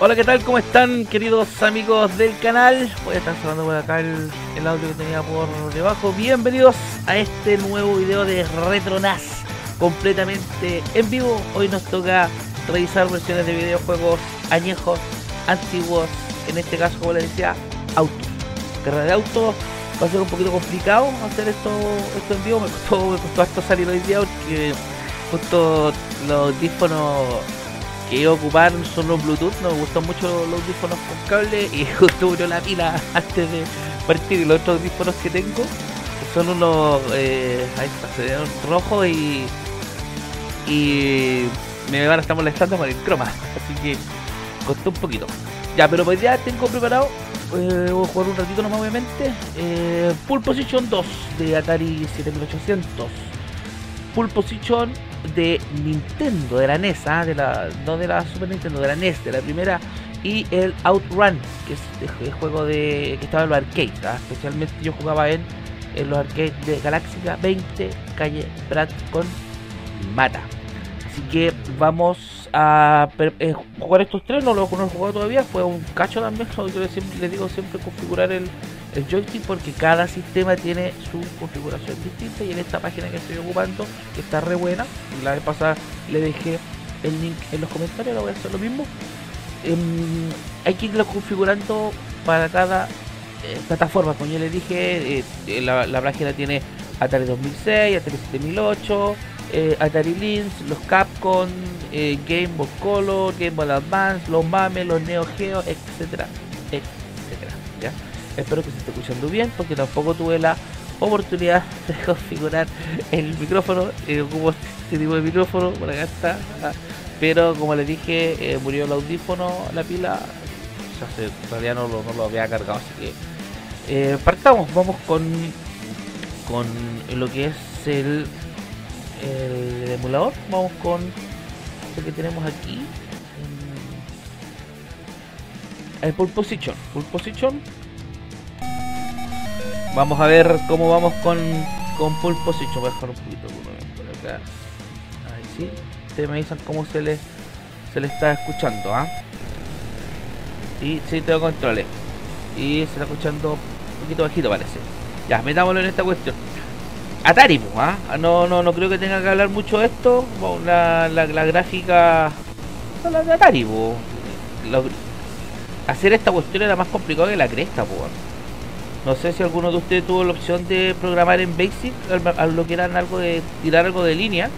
Hola, ¿qué tal? ¿Cómo están, queridos amigos del canal? Voy a estar sonando por acá el, audio que tenía por debajo. Bienvenidos a este nuevo video de RetroNAS, completamente en vivo. Hoy nos toca revisar versiones de videojuegos añejos, antiguos, en este caso, como les decía, autos. Carrera de autos. Va a ser un poquito complicado hacer esto, esto en vivo. Me costó, me costó salir hoy día porque justo los audífonos que iba a ocupar son los Bluetooth, nos gustan mucho los audífonos con cable y justo murió la pila antes de partir. Y los otros audífonos que tengo son unos eh, rojos y, y me van a estar molestando con el croma, así que costó un poquito. Ya, pero pues ya tengo preparado, eh, voy a jugar un ratito nomás obviamente, eh, Position 2 de Atari 7800. Full Position de Nintendo, de la NES, ¿ah? de la, no de la Super Nintendo, de la NES, de la primera, y el Outrun, que es el juego de que estaba en los arcades, ¿ah? especialmente yo jugaba en, en los arcades de Galaxica 20, calle Brad con Mata. Así que vamos a eh, jugar estos tres, no lo, no he jugado todavía, fue un cacho también, yo les digo siempre configurar el, el joystick porque cada sistema tiene su configuración distinta y en esta página que estoy ocupando que está re buena la vez pasada le dejé el link en los comentarios ahora voy a hacer lo mismo em, hay que irlo configurando para cada eh, plataforma como yo les dije eh, la, la, página tiene Atari 2006 Atari 7008 eh, Atari Lynx, los Capcom, Game Boy Color, Game Boy Advance, los MAME, los Neo Geo, etcétera, etcétera, ¿ya? Espero que se esté escuchando bien porque tampoco tuve la oportunidad de configurar el micrófono. Eh, ocupo este tipo de micrófono, por acá está. Pero como les dije, eh, murió el audífono, la pila. O en realidad no lo, no lo había cargado, así que eh, partamos. Vamos con, con lo que es el, el emulador. Vamos con lo que tenemos aquí. El Full Position. Full Position Vamos a ver cómo vamos con, con Full Position. Voy a dejar un poquito por acá. Ahí sí. Ustedes me dicen cómo se le, se le está escuchando. ¿ah? Y sí, tengo controles. Y se está escuchando un poquito bajito, parece. Ya, metámoslo en esta cuestión. Atari, ¿ah? No, no, no creo que tenga que hablar mucho de esto. La, gráfica. La de Atari, hacer esta cuestión era más complicado que la cresta, pues. No sé si alguno de ustedes tuvo la opción de programar en Basic, a lo que eran algo de tirar algo de línea.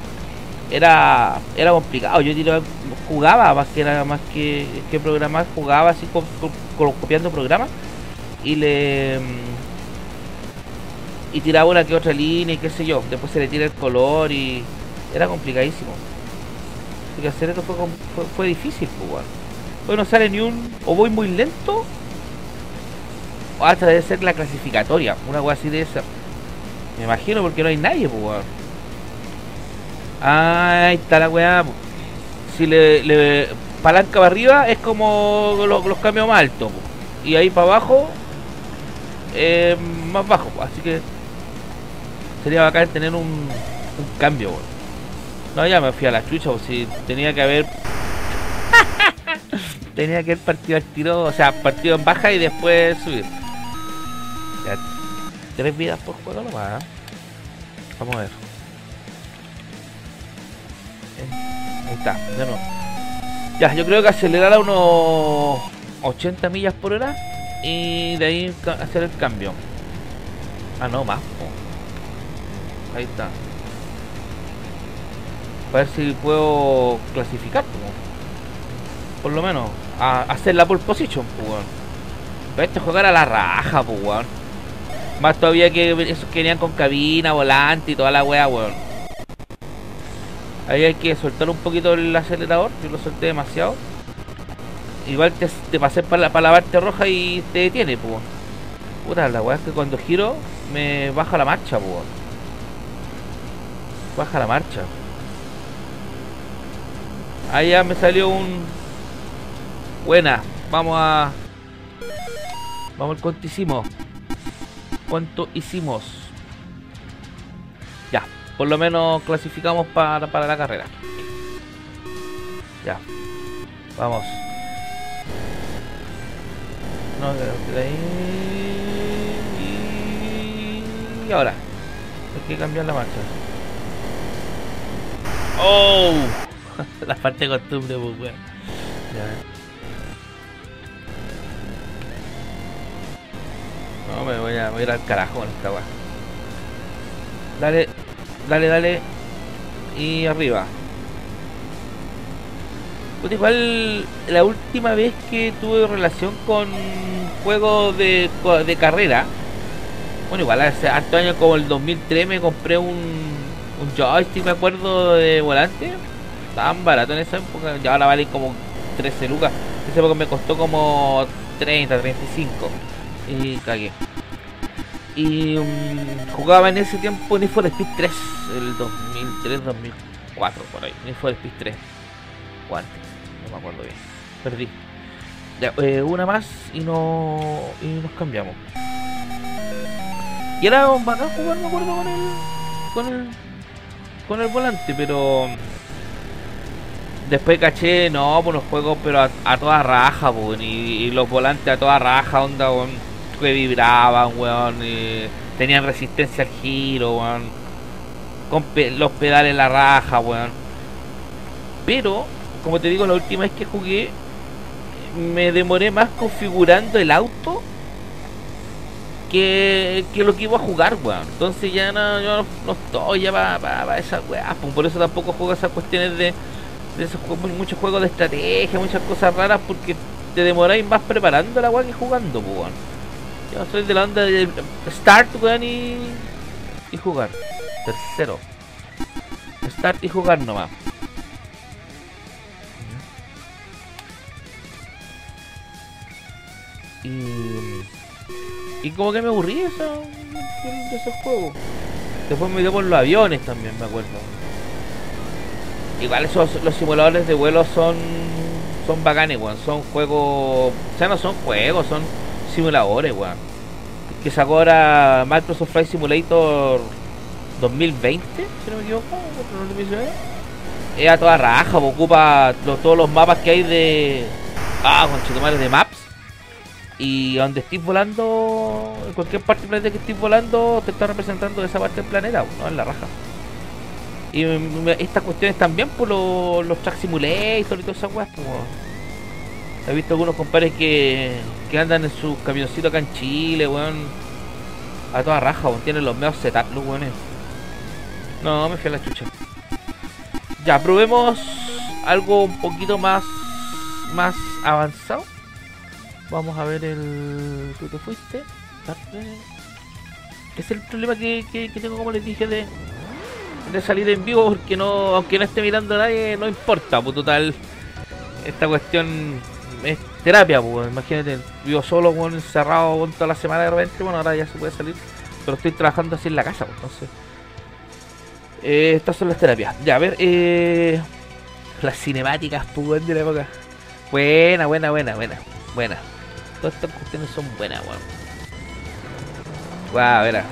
Era era complicado. Yo jugaba más que nada más que, programar, jugaba así copiando programas y le mm, y tiraba una que otra línea y qué sé yo. Después se le tira el color y era complicadísimo. Así que hacer esto fue, fue, difícil, jugar. Pues, no sale ni un o voy muy lento o hasta debe ser la clasificatoria, una cosa así de esa. Me imagino porque no hay nadie, pues Ahí está la weá. Si le, palanca para arriba es como los, cambios más altos. Y ahí para abajo eh, más bajo. Así que sería bacán tener un, un cambio. No, ya me fui a la chucha. Si tenía que haber tenía que haber partido al tiro, o sea, partido en baja y después subir. Tres vidas por juego nomás. ¿eh? Vamos a ver. Eh, ahí está, de nuevo. Ya, yo creo que acelerar a unos 80 millas por hora y de ahí hacer el cambio. Ah, no, más. Ahí está. A ver si puedo clasificar. Por lo menos. Hacer la pole position, pues, Este jugar a la raja, pues, más todavía que esos que venían con cabina, volante y toda la wea, weón. Ahí hay que soltar un poquito el acelerador, yo lo solté demasiado. Igual te, te pasé para la, para la parte roja y te detiene, pues. Puta, la weá es que cuando giro me baja la marcha, pues. Baja la marcha. Ahí ya me salió un... Buena, vamos a... Vamos al contísimo cuánto hicimos. Ya, por lo menos clasificamos para, para la carrera. Ya. Vamos. No, de ahí. Y ahora. Hay que cambiar la marcha. ¡Oh! la parte de costumbre, pues, weón. No, me voy a, ir al carajo con esta weá. Dale, dale, dale. Y arriba. Pues igual la última vez que tuve relación con juegos de, de carrera, bueno, igual hace harto años como el 2003 me compré un, un joystick, me acuerdo, de volante. Tan barato en esa época, ya ahora vale como 13 lucas. En esa época me costó como 30, 35 y cagué. Y um, jugaba en ese tiempo Need for Speed 3, el 2003, 2004, por ahí. Need for Speed 3. O antes, no me acuerdo bien. Perdí. Ya, eh, una más y, no, y nos cambiamos. Y era un bacán jugar, me acuerdo, con el, con el, con el volante, pero después caché, no, por los juegos, pero a, toda raja, pues, y, los volantes a toda raja, onda, que vibraban, weón, tenían resistencia al giro, weón, con los pedales la raja, weón. Pero, como te digo, la última vez que jugué, me demoré más configurando el auto que, que lo que iba a jugar, weón. Entonces ya no, yo no, estoy ya para pa, esas weas, pues, por eso tampoco juego esas cuestiones de, de esos muchos juegos de estrategia, muchas cosas raras, porque te demoráis más preparando la wea que jugando, pues, weón. Yo soy de la onda de start, weón, y, y jugar. Tercero. Start y jugar nomás. Y, y como que me aburrí de esos juegos. Después me dio por los aviones también, me acuerdo. Igual esos, los simuladores de vuelo son son bacanes, weón. Son juegos... O sea, no son juegos, son simuladores, weón. Que sacó ahora Microsoft Flight Simulator 2020, si no me equivoco, es a toda raja, ocupa todos los mapas que hay de. Ah, con de maps. Y donde estés volando, en cualquier parte del planeta que estés volando, te está representando esa parte del planeta, ¿no? En la raja. Y estas cuestiones también por los, los track simulators y todas esas weas, pues. He visto algunos compadres que, que andan en sus camioncitos acá en Chile, weón. A toda raja, weón. Tienen los medios setup, los weones. No, me fui a la chucha. Ya, probemos algo un poquito más más avanzado. Vamos a ver el... ¿Tú te fuiste? Es el problema que, que, tengo, como les dije, de, de salir en vivo, porque no aunque no esté mirando a nadie, no importa, pues total. Esta cuestión es terapia, pues, imagínate, vivo solo, bueno, encerrado toda la semana de repente, bueno, ahora ya se puede salir, pero estoy trabajando así en la casa, pues, entonces... Eh, estas son las terapias. Ya, a ver, eh, las cinemáticas, pues, de la época. Buena, buena, buena, buena, buena. Todas estas cuestiones son buenas, weón. Wow, a ver. A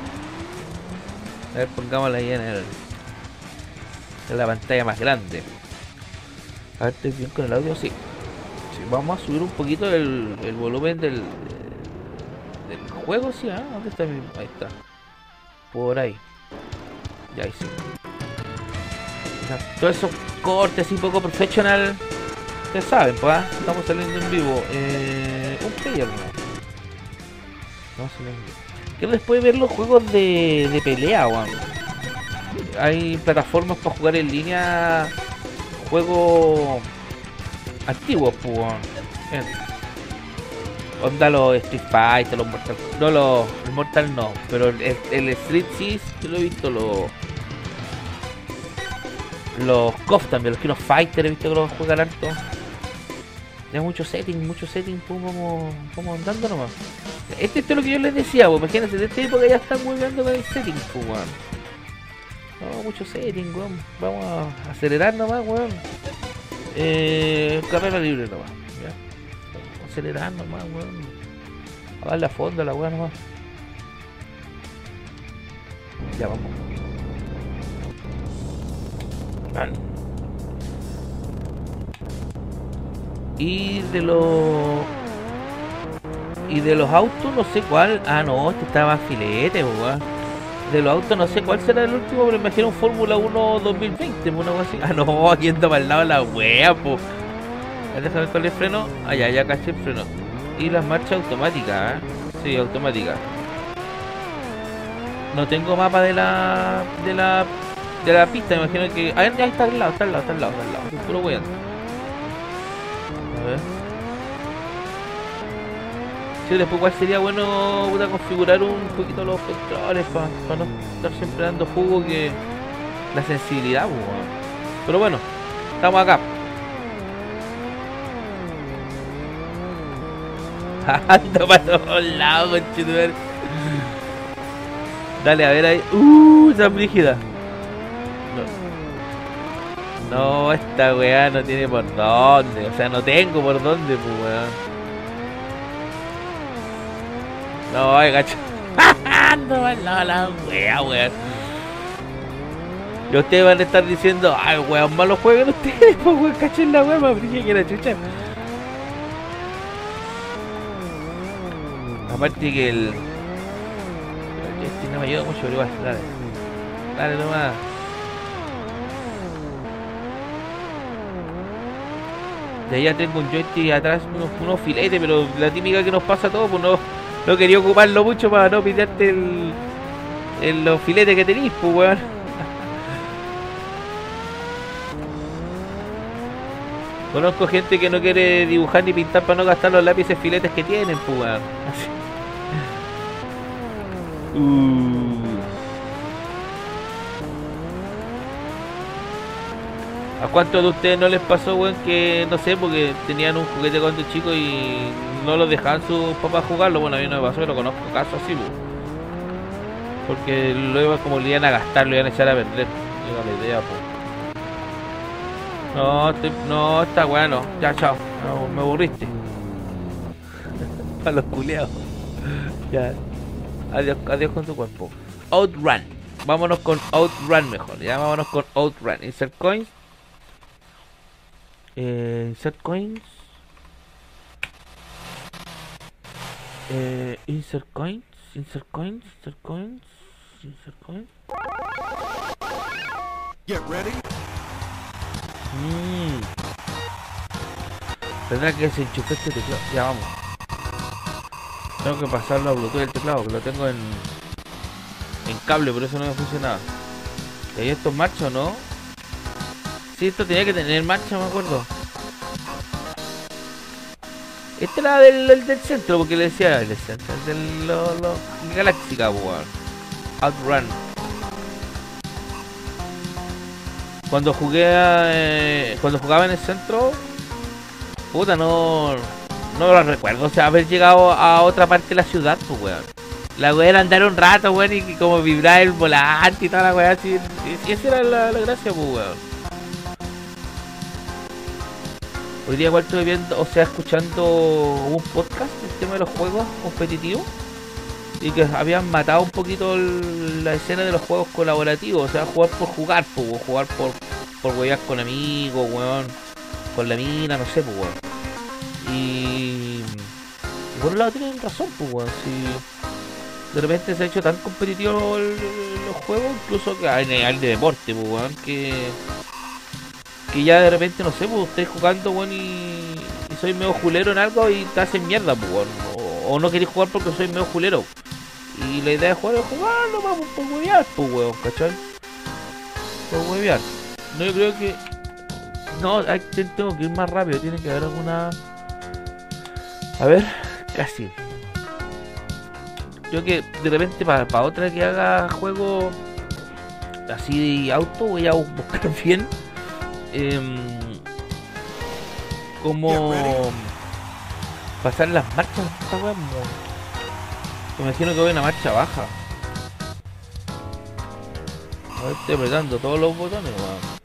ver, pongámosla ahí en el... En la pantalla más grande. A ver, ¿estoy bien con el audio? Sí vamos a subir un poquito el, el volumen del, del juego, sí, ¿ah? ¿Dónde está mi... Ahí está. Por ahí. Ya, ahí sí. todos esos cortes así poco profesional. Ustedes saben, pues, ¿ah? estamos saliendo en vivo. Eh, un player, ¿no? A Quiero después ver los juegos de, de pelea, weón. Hay plataformas para jugar en línea. Juego antiguos, pues. Onda los Street Fighter, los Mortal No, los el Mortal no, pero el, el Street sí, yo lo he visto, los. Los KOF también, los Kino Fighter, he visto que los juegan harto. Tiene mucho setting, mucho setting, como, como andando nomás. Este, es lo que yo les decía, pues imagínense, de esta época ya están jugando con el setting, pues weón. No, mucho setting, weón. Vamos a acelerar nomás, weón. Eh, carrera libre nomás. ¿ya? Acelerar nomás, weón. A darle a fondo a la weá nomás. Ya vamos. Bacán. Y de los... Y de los autos no sé cuál... Ah, no, este estaba filete, weón. De los autos no sé cuál será el último, pero imagino un Fórmula 1 2020, una cosa así. Ah, no, aquí anda para el lado la wea, po. Déjame ver cuál es el freno. Ah, ya, caché el freno. Y las marchas automáticas, ¿eh? Sí, automáticas. No tengo mapa de la... De la... De la pista, imagino que... Ah, ya está al lado, está al lado, está al lado, está al lado. Puro weyando. A ver. Sí, después igual sería bueno puta, configurar un poquito los controles para no estar siempre dando jugo que la sensibilidad. Pero bueno, estamos acá. Ando para todos lados. Dale, a ver ahí. Uh, esa brígida. No. No, esta weá no tiene por dónde. O sea, no tengo por dónde, pues weón. No, ay, gacho. Mal lado la wea, weón. Y ustedes van a estar diciendo, ay, weón, malo jueguen ustedes, pues weón, cachen la weá, más que la chucha. Aparte que el. Este no me ayuda mucho, pero igual, dale. Dale nomás. De ya tengo un joystick atrás, unos, unos filetes, pero la típica que nos pasa a todos, pues no, no quería ocuparlo mucho para no pillarte el, el los filetes que tenéis, pues weón. Conozco gente que no quiere dibujar ni pintar para no gastar los lápices filetes que tienen, pues weón. Uh. ¿A cuántos de ustedes no les pasó, weón, que no sé, porque tenían un juguete cuando chicos y no lo dejaban sus papás jugarlo? Bueno, a mí no me pasó, pero conozco casos así. Porque luego como le iban a gastar, lo iban a echar a vender. Era la idea, pues. No, te, no, está bueno. Ya, chao. Me aburriste. a los culeados. ya. Adiós, adiós con tu cuerpo. Outrun. Vámonos con Outrun mejor. Ya vámonos con Outrun. Insert coins. Eh, insert coins. Eh, insert coins. Insert coins. Insert coins. Insert coins. Get ready. Mm. Tendrá que desenchufar este teclado. Ya vamos. Tengo que pasarlo a Bluetooth el teclado, que lo tengo en en cable, por eso no me funcionaba. ¿Y esto es marcha o no? Sí, esto tenía que tener marcha, me acuerdo. Este era del, del, del centro, porque le decía el centro, el del lo, lo, Galáctica, weón. Outrun. Cuando jugué eh, cuando jugaba en el centro, puta, no no lo recuerdo, o sea, haber llegado a otra parte de la ciudad, pues weón. La weá era andar un rato, weón, y como vibrar el volante y toda la weá así. Y esa era la, la gracia, pues weón. Hoy día igual estoy viendo, o sea, escuchando un podcast del tema de los juegos competitivos. Y que habían matado un poquito la escena de los juegos colaborativos. O sea, jugar por jugar, jugar por, por wear con amigos, weón. Con la mina, no sé, pues, weón. Y... por un lado tienen razón, pues, weón. Si de repente se ha hecho tan competitivo los juegos, incluso que en el de deporte, pues, weón, que que ya de repente, no sé, pues estáis jugando, weón, y, y soy medio julero en algo y te hacen mierda, pues, weón. O, no queréis jugar porque soy medio julero. Y la idea de jugar es jugar nomás por huevear, pues, weón, ¿cachai? Por huevear. No, yo creo que... No, tengo que ir más rápido, tiene que haber alguna... A ver, casi. Yo que de repente para, para otra que haga juego así de auto voy a buscar bien eh, como pasar las marchas esta weá, me imagino que voy a una marcha baja a ver, estoy apretando todos los botones weón.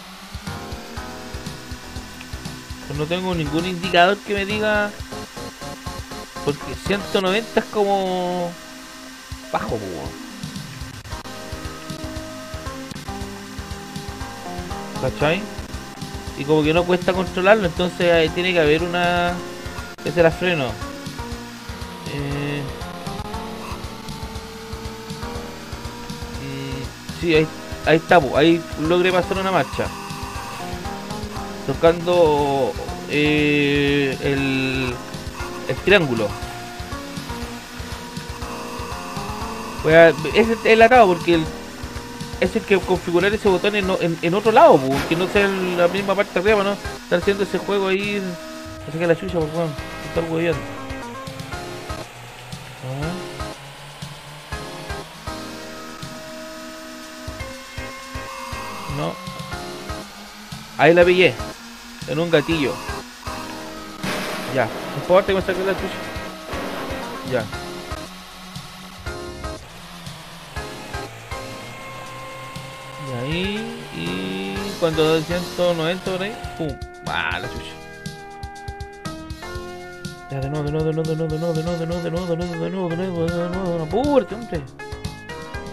Pues no tengo ningún indicador que me diga porque 190 es como bajo. ¿Cachai? Y como que no cuesta controlarlo, entonces ahí tiene que haber una... Ese la freno. Eh... Sí, ahí, ahí está, ahí logré pasar una marcha. Tocando eh, el, el triángulo. Voy es el atado porque el, es el que configurar ese botón en, en, en otro lado, po, que no sea en la misma parte arriba, ¿no? Estar haciendo ese juego ahí. No sé qué la chucha, por favor. Estar hueviando. No. Ahí la pillé. En un gatillo. Ya. No importa que me saque la chucha. Ya. Cuando 190 por ahí. ¡Pum! ¡Ah, la chucha! Ya, de nuevo, de nuevo, de nuevo, de nuevo, de nuevo, de nuevo, de nuevo, de nuevo, de nuevo, de nuevo, de nuevo, de nuevo, de nuevo. ¡Apúrate, hombre!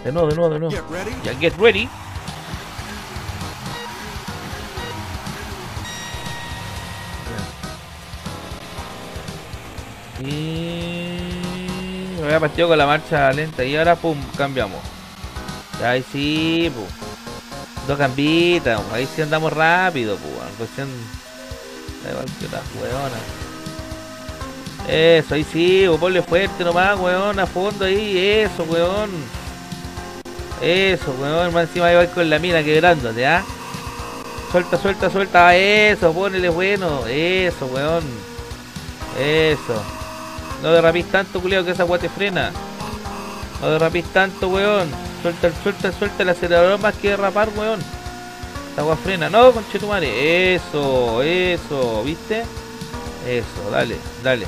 De nuevo, de nuevo, de nuevo. Ya, get ready. Y me había partido con la marcha lenta y ahora pum, cambiamos. Ahí sí, pum. Dos cambitas, ahí sí andamos rápido, pues, weonas. Eso, ahí sí, pues, ponle fuerte nomás, weón, a fondo ahí, eso, weón. Eso, weón, más encima ahí va con la mina quebrándote, ¿ah? Suelta, suelta, suelta, eso, ponele bueno, eso, weón. Eso. No derrapís tanto, culiao, que esa weá te frena. No derrapís tanto, weón. Suelta, el- suelta, el- suelta el acelerador más que derrapar, weón. Esta weá frena. No, conchetumare. Eso, eso, ¿viste? Eso, dale, dale.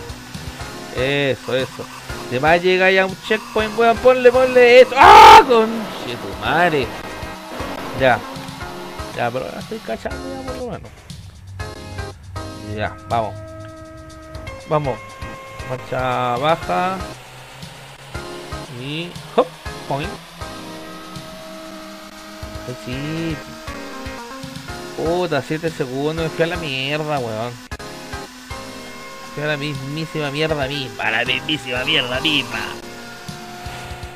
Eso, eso. Te va a llegar ya un checkpoint, weón. Ponle, ponle eso. ¡Ah! Conchetumare. Ya. Ya, pero ahora estoy cachando ya por lo menos. Ya, vamos. Vamos. Marcha baja. Y. ¡Hop! Point. Ay, sí. Puta, 7 segundos. Me fui a la mierda, weón. Fui a la mismísima mierda misma. La mismísima mierda misma.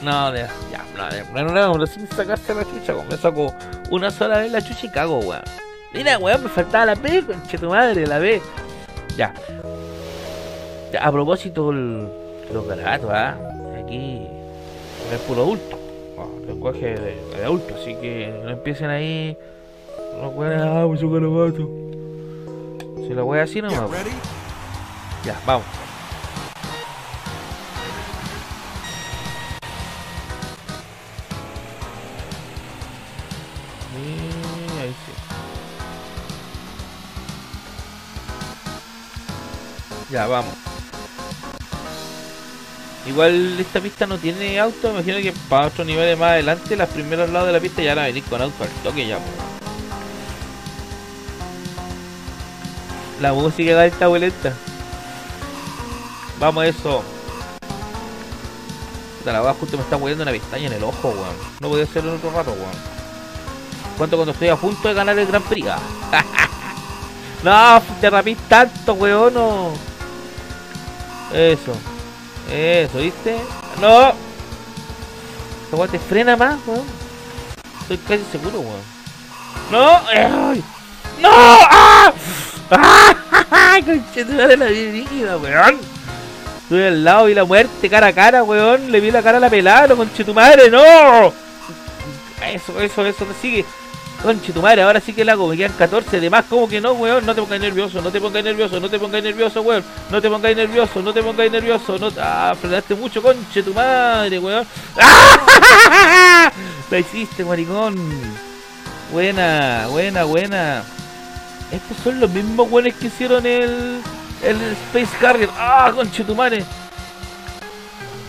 No, de, ya, no, de, no, no, no, sin sacarse la chucha, weón. Me saco una sola vez la chucha y cago, weón. Mira, weón, me faltaba la B, conche tu madre, la B. Ya. Ya, a propósito, el, los garabatos, ¿ah? Aquí es puro adulto. Lenguaje de, de adulto, así que no empiecen ahí. Los weones, ah, mucho garabato. Si la wea así no Get me ready. Ya, vamos. Y ahí sí. Ya, vamos. Igual esta pista no tiene auto, imagino que para otros niveles más adelante, las primeros lados de la pista ya van a venir con auto al toque ya. La música da esta vuelta. Vamos a eso. Puta, la weá justo me está moviendo una pestaña en el ojo, weón. No podía hacerlo en otro rato, weón. Cuánto cuando estoy a punto de ganar el Gran Prix. ah. no, te rapís tanto, weón. Eso. Eso, ¿viste? No. Esta te frena más, weón. Estoy casi seguro, weón. No. ¡Ay! ¡No! ¡Ah! ¡Ah! Conchetumare la vi líquida, weón. Estuve al lado y la muerte cara a cara, weón. Le vi la cara a la pelada, conche tu madre, no. Eso, eso, eso, sigue. Conche tu madre, ahora sí que la hago, me quedan 14 de más, como que no, weón. No te pongas nervioso, no te pongas nervioso, no te pongas nervioso, weón. No te pongas nervioso, no te pongas nervioso. No ah, frenaste mucho, conche tu madre, weón. ¡Ah! La hiciste, maricón. Buena, buena, buena. Estos son los mismos weones que hicieron el, el Space Carrier. ¡Ah, conche tu madre!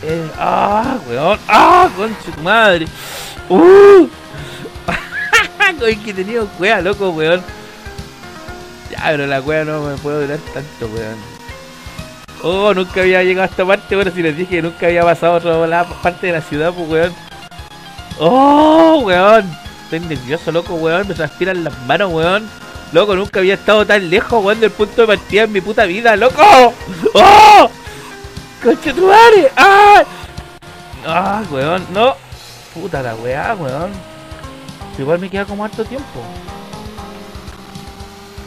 Eh, ¡Ah, weón! ¡Ah, conche tu madre! ¡Uh! Uy, que tenía wea, loco, weón. Ya, pero la wea no me puede durar tanto, weón. Oh, nunca había llegado a esta parte. Bueno, si les dije que nunca había pasado a otra parte de la ciudad, pues, weón. Oh, weón. estoy nervioso, loco, weón. Me transpiran las manos, weón. Loco, nunca había estado tan lejos, weón, del punto de partida en mi puta vida, loco. ¡Oh! ¡Conche tu madre! ¡Ah! ¡Ah, weón! ¡No! Puta la weá, weón. Igual me queda como harto tiempo.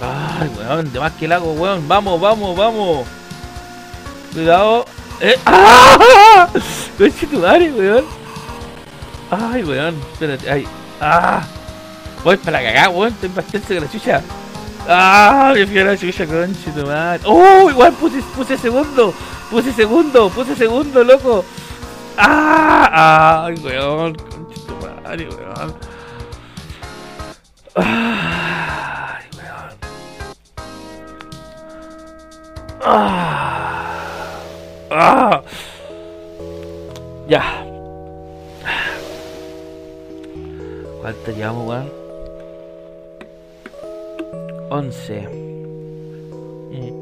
Ay, weón, de más que el hago, weón. Vamos, vamos, vamos. Cuidado. Eh. ¡Ah! Tu madre, weón. Ay, weón. Espérate, ay. ¡Ah! Voy para la cagada, weón. Estoy bastante con la chucha. ¡Ah! Me fui a la chucha, conche tu madre. ¡Oh! Igual puse, puse segundo. Puse segundo, puse segundo, loco. ¡Ah! ¡Ay, weón! Conche tu madre, weón. ¡Ay, weón! ¡Ah! ¡Ah! Ya. ¿Cuánto llevamos, weón? 11. Mm.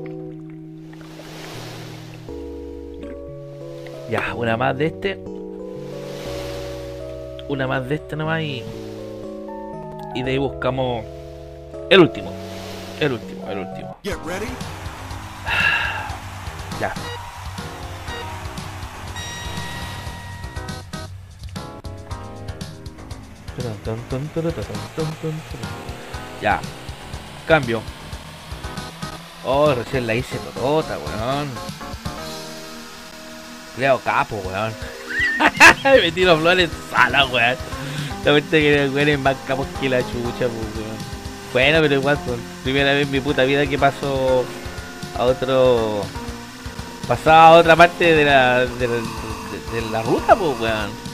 Ya, una más de este. Una más de este nomás y. Y de ahí buscamos. El último. El último, el último. Get ready. Ya. Ya. Cambio. Oh, recién la hice totota, weón. Leo capo, weón. Me los flores sala, weón. La verdad que el weón es más capo que la chucha, pues, weón. Bueno, pero igual, pues, primera vez en mi puta vida que paso a otro. Pasaba a otra parte de la, de la, ruta, pues, weón.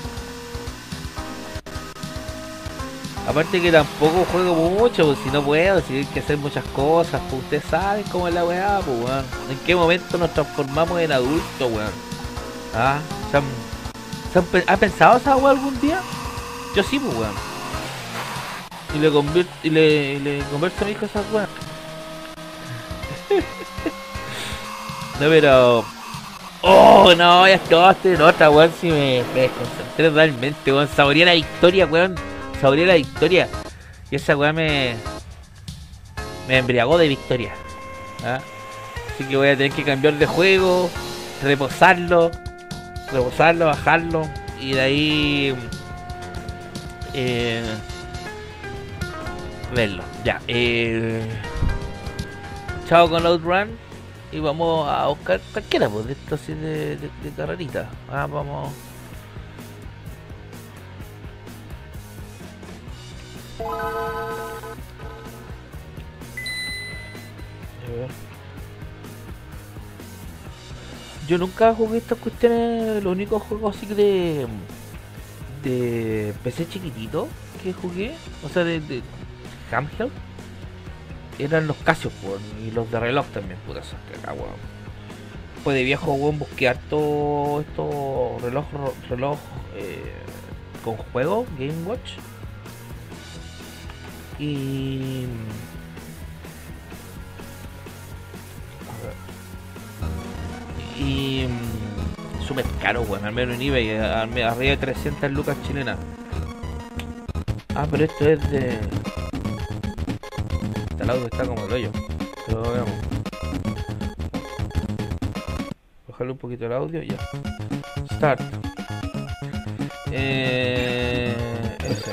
Aparte que tampoco juego mucho, pues si no puedo, si hay que hacer muchas cosas, pues ustedes saben cómo es la weá, pues weón. En qué momento nos transformamos en adultos, weón. Ah, ¿se han, se ¿ha pensado esa weá algún día? Yo sí, pues weón. Y le convierto, y le, y le converso a mi hijo esas weas. no, pero. Oh, no, ya estoy en otra, weón. Si me, me desconcentré totalmente, weón. Saboreé la victoria, weón. Saboreé la victoria. Y esa weá me. Me embriagó de victoria. ¿ah? Así que voy a tener que cambiar de juego, reposarlo, reposarlo, bajarlo. Y de ahí. Eh, verlo. Ya. Eh, chao con Outrun. Y vamos a buscar cualquiera pues, de esto así de, de, carrerita. Ah, vamos. Yo nunca jugué estas cuestiones, los únicos juegos así de de PC chiquitito que jugué, o sea de, de eran los Casio po, y los de reloj también, puta esos que acá, weón. Pues de viejo weón busqué harto estos reloj reloj eh, con juego, Game Watch. Y y súper caro, weón, al menos en eBay, eh, arriba de 300 lucas chilenas. Ah, pero esto es de. Este audio está como el hoyo. Pero veamos. Bajarle un poquito el audio, ya. Start. Eh. Ese.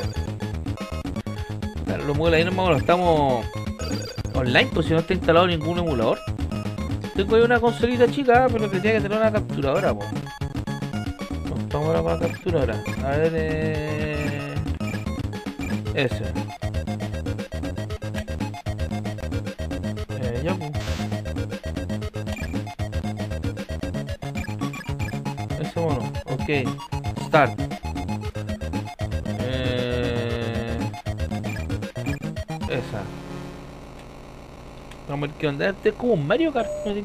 Claro, lo muevo ahí lo estamos online, pues si no está instalado ningún emulador. Tengo ahí una consolita chica, pero que tiene que tener una capturadora. Ahora para la capturadora. A ver, eh... Ese. Eh, ya, pues. Ese mono. Ok. Start. Eh... Esa. Vamos a ver qué onda. Este es como un Mario Kart, me.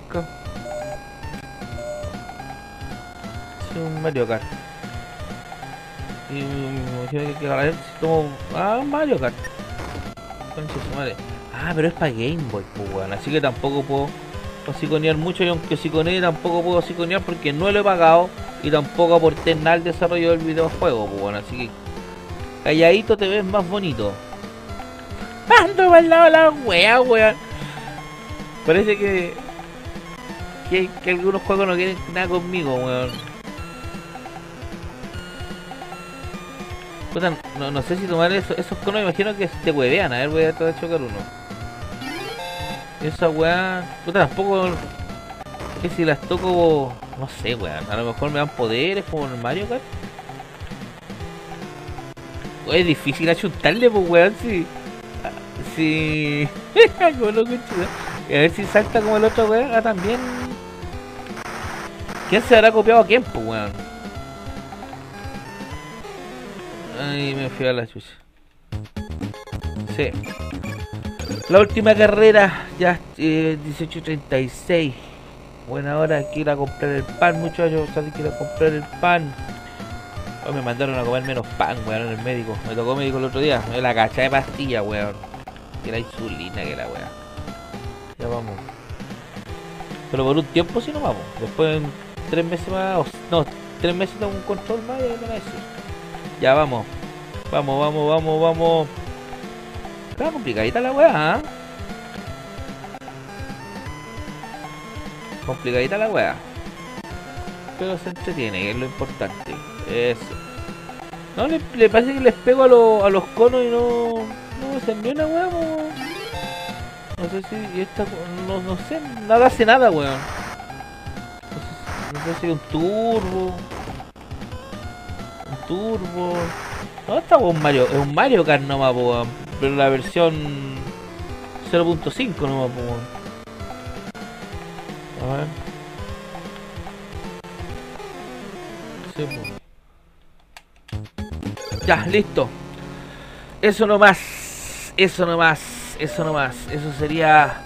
Un Mario Kart. Y me imagino que si tomo. Ah, un Mario Kart. Concha madre. Ah, pero es para Game Boy, pues weón. Así que tampoco puedo siconear mucho. Y aunque siconee, tampoco puedo siconear porque no lo he pagado. Y tampoco aporté nada al desarrollo del videojuego, pues bueno. Así que calladito te ves más bonito. Ando al lado la wea, weón. Parece que, que, que algunos juegos no quieren nada conmigo, weón. No, no sé si tomar eso, esos conos, imagino que te huevean. A ver, voy a tratar de chocar uno. Esa weá. Puta, tampoco. Que si las toco. No sé, weón. A lo mejor me dan poderes como en Mario Kart. Es difícil achuntarle, pues weón, si. Si. bueno, y a ver si salta como el otro weón. Ah, también. ¿Quién se habrá copiado a quién, pues weón? Ahí me fui a la chucha. Sí. La última carrera, ya eh, 18.36. Buena hora, quiero comprar el pan, muchachos. Salí que ir a comprar el pan. Me mandaron a comer menos pan, weón, el médico. Me tocó médico el otro día. La cacha de pastilla, weón. Que la insulina, que la weón. Ya vamos. Pero por un tiempo si no vamos. Después en tres meses más. no, tres meses tengo un control más y me decir. Ya vamos. Vamos, vamos, vamos, vamos. Está complicadita la weá, ¿eh? Complicadita la weá. Pero se entretiene, que es lo importante. Eso. No, le, parece que les pego a, a los conos y no. No se envió una weá, No sé si. esta. No, no sé, nada hace nada, weón. No sé, no sé si un turbo turbo. No, está un Mario, es un Mario Kart nomás, po, pero la versión 0.5 nomás, po. A. Ya, listo. Eso nomás. Eso nomás. Eso nomás. Eso sería.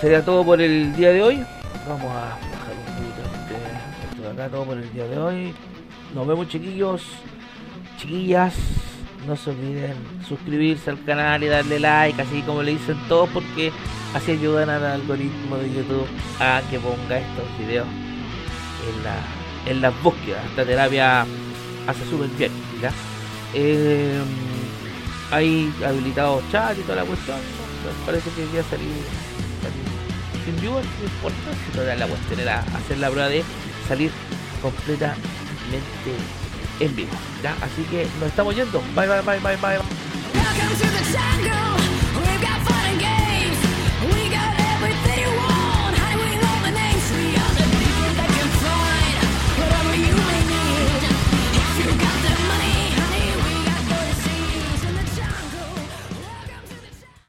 Sería todo por el día de hoy. Vamos a bajar un poquito de acá, todo por el día de hoy. Nos vemos chiquillos, chiquillas. No se olviden suscribirse al canal y darle like, así como le dicen todos, porque así ayudan al algoritmo de YouTube a que ponga estos videos en, la, en las búsquedas. Esta terapia hace súper bien, ¿ya? Eh, hay habilitados chat y toda la cuestión. parece que voy a salir, sin viewers, no importa. La cuestión era hacer la prueba de salir completa en vivo. ¿ya? Así que nos estamos yendo. Bye, bye, bye, bye, bye.